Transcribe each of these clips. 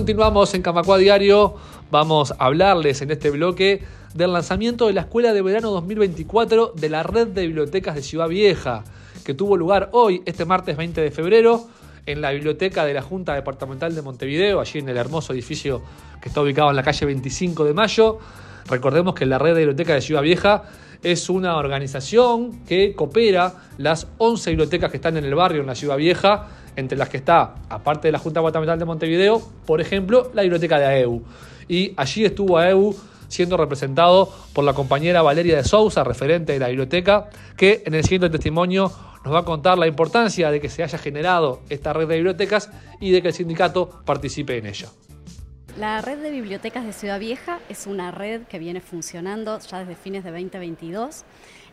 Continuamos en Camacua Diario. Vamos a hablarles en este bloque del lanzamiento de la Escuela de Verano 2024 de la Red de Bibliotecas de Ciudad Vieja, que tuvo lugar hoy, este martes 20 de febrero, en la biblioteca de la Junta Departamental de Montevideo, allí en el hermoso edificio que está ubicado en la calle 25 de Mayo. Recordemos que la Red de Bibliotecas de Ciudad Vieja es una organización que coopera las 11 bibliotecas que están en el barrio, en la Ciudad Vieja, entre las que está, aparte de la Junta Departamental de Montevideo, por ejemplo, la biblioteca de AEU. Y allí estuvo AEU siendo representado por la compañera Valeria de Sousa, referente de la biblioteca, que en el siguiente testimonio nos va a contar la importancia de que se haya generado esta red de bibliotecas y de que el sindicato participe en ella. La red de bibliotecas de Ciudad Vieja es una red que viene funcionando ya desde fines de 2022.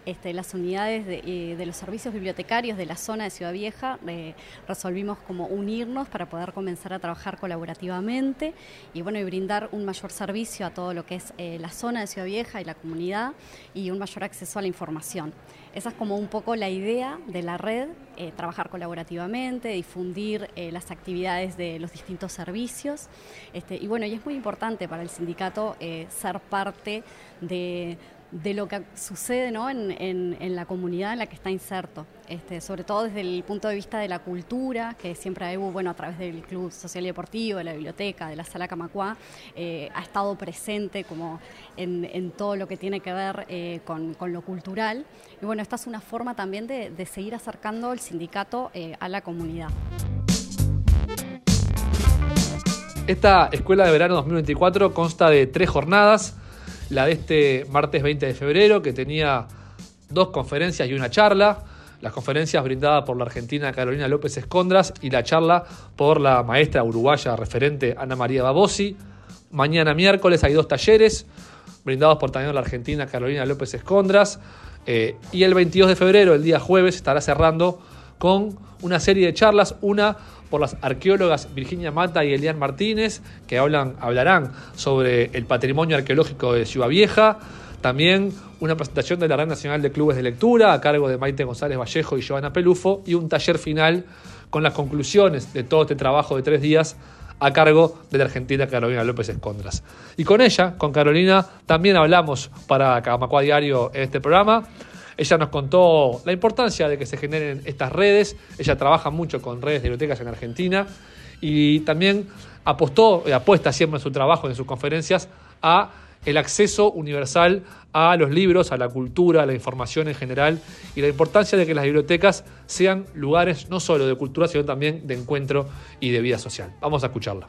Este, las unidades eh, de, los servicios bibliotecarios de la zona de Ciudad Vieja eh, resolvimos como unirnos para poder comenzar a trabajar colaborativamente y bueno y brindar un mayor servicio a todo lo que es eh, la zona de Ciudad Vieja y la comunidad y un mayor acceso a la información. Esa es como un poco la idea de la red, trabajar colaborativamente, difundir las actividades de los distintos servicios. Este, y bueno, y es muy importante para el sindicato ser parte de, de lo que sucede ¿no? en, en, la comunidad en la que está inserto, este, sobre todo desde el punto de vista de la cultura, que siempre hay, bueno, a través del Club Social y Deportivo, de la biblioteca, de la Sala Camacuá, eh, ha estado presente como en, en, todo lo que tiene que ver eh, con, con, lo cultural. Y bueno, esta es una forma también de, de seguir acercando el sindicato eh, a la comunidad. Esta Escuela de Verano 2024 consta de tres jornadas la de este martes 20 de febrero, que tenía dos conferencias y una charla. Las conferencias brindadas por la argentina Carolina López Escondras y la charla por la maestra uruguaya referente Ana María Babosi. Mañana miércoles hay dos talleres brindados por también la argentina Carolina López Escondras. Eh, y el 22 de febrero, el día jueves, estará cerrando con una serie de charlas, una por las arqueólogas Virginia Mata y Elian Martínez, que hablan, hablarán sobre el patrimonio arqueológico de Ciudad Vieja. También una presentación de la Red Nacional de Clubes de Lectura a cargo de Maite González Vallejo y Joana Pelufo y un taller final con las conclusiones de todo este trabajo de tres días a cargo de la argentina Carolina López Escondras. Y con ella, con Carolina, también hablamos para Camacua Diario en este programa. Ella nos contó la importancia de que se generen estas redes. Ella trabaja mucho con redes de bibliotecas en Argentina y también apostó, apuesta siempre en su trabajo, en sus conferencias, a el acceso universal a los libros, a la cultura, a la información en general y la importancia de que las bibliotecas sean lugares no solo de cultura, sino también de encuentro y de vida social. Vamos a escucharla.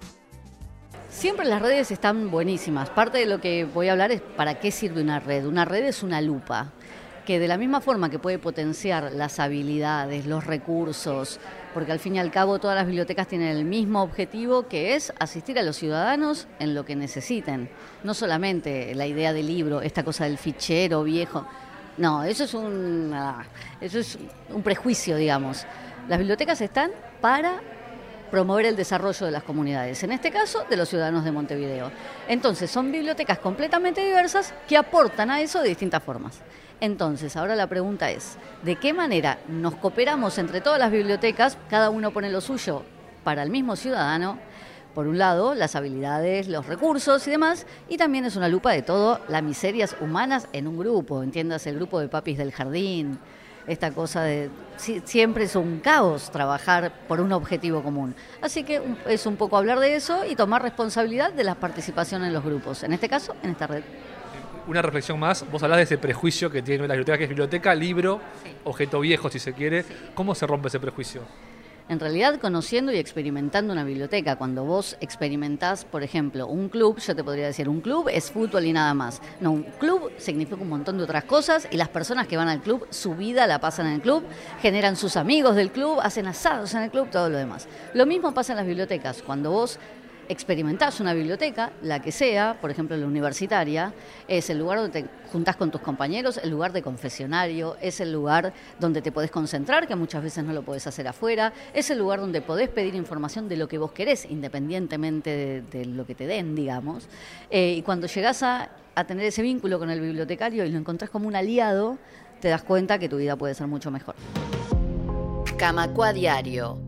Siempre las redes están buenísimas. Parte de lo que voy a hablar es para qué sirve una red. Una red es una lupa que de la misma forma que puede potenciar las habilidades, los recursos, porque al fin y al cabo todas las bibliotecas tienen el mismo objetivo que es asistir a los ciudadanos en lo que necesiten. No solamente la idea del libro, esta cosa del fichero viejo. No, eso es un, ah, eso es un prejuicio, digamos. Las bibliotecas están para promover el desarrollo de las comunidades, en este caso de los ciudadanos de Montevideo. Entonces, son bibliotecas completamente diversas que aportan a eso de distintas formas. Entonces, ahora la pregunta es, ¿de qué manera nos cooperamos entre todas las bibliotecas? Cada uno pone lo suyo para el mismo ciudadano. Por un lado, las habilidades, los recursos y demás, y también es una lupa de todo las miserias humanas en un grupo, entiendas el grupo de papis del jardín, esta cosa de siempre es un caos trabajar por un objetivo común. Así que es un poco hablar de eso y tomar responsabilidad de la participación en los grupos, en este caso, en esta red una reflexión más, vos hablás de ese prejuicio que tiene la biblioteca, que es biblioteca, libro, objeto viejo si se quiere. ¿Cómo se rompe ese prejuicio? En realidad, conociendo y experimentando una biblioteca, cuando vos experimentás, por ejemplo, un club, yo te podría decir, un club es fútbol y nada más. No, un club significa un montón de otras cosas y las personas que van al club, su vida la pasan en el club, generan sus amigos del club, hacen asados en el club, todo lo demás. Lo mismo pasa en las bibliotecas. Cuando vos experimentás una biblioteca, la que sea, por ejemplo la universitaria, es el lugar donde te juntás con tus compañeros, el lugar de confesionario, es el lugar donde te podés concentrar, que muchas veces no lo podés hacer afuera, es el lugar donde podés pedir información de lo que vos querés, independientemente de, lo que te den, digamos. Eh, y cuando llegás a, a tener ese vínculo con el bibliotecario y lo encontrás como un aliado, te das cuenta que tu vida puede ser mucho mejor. Camacua Diario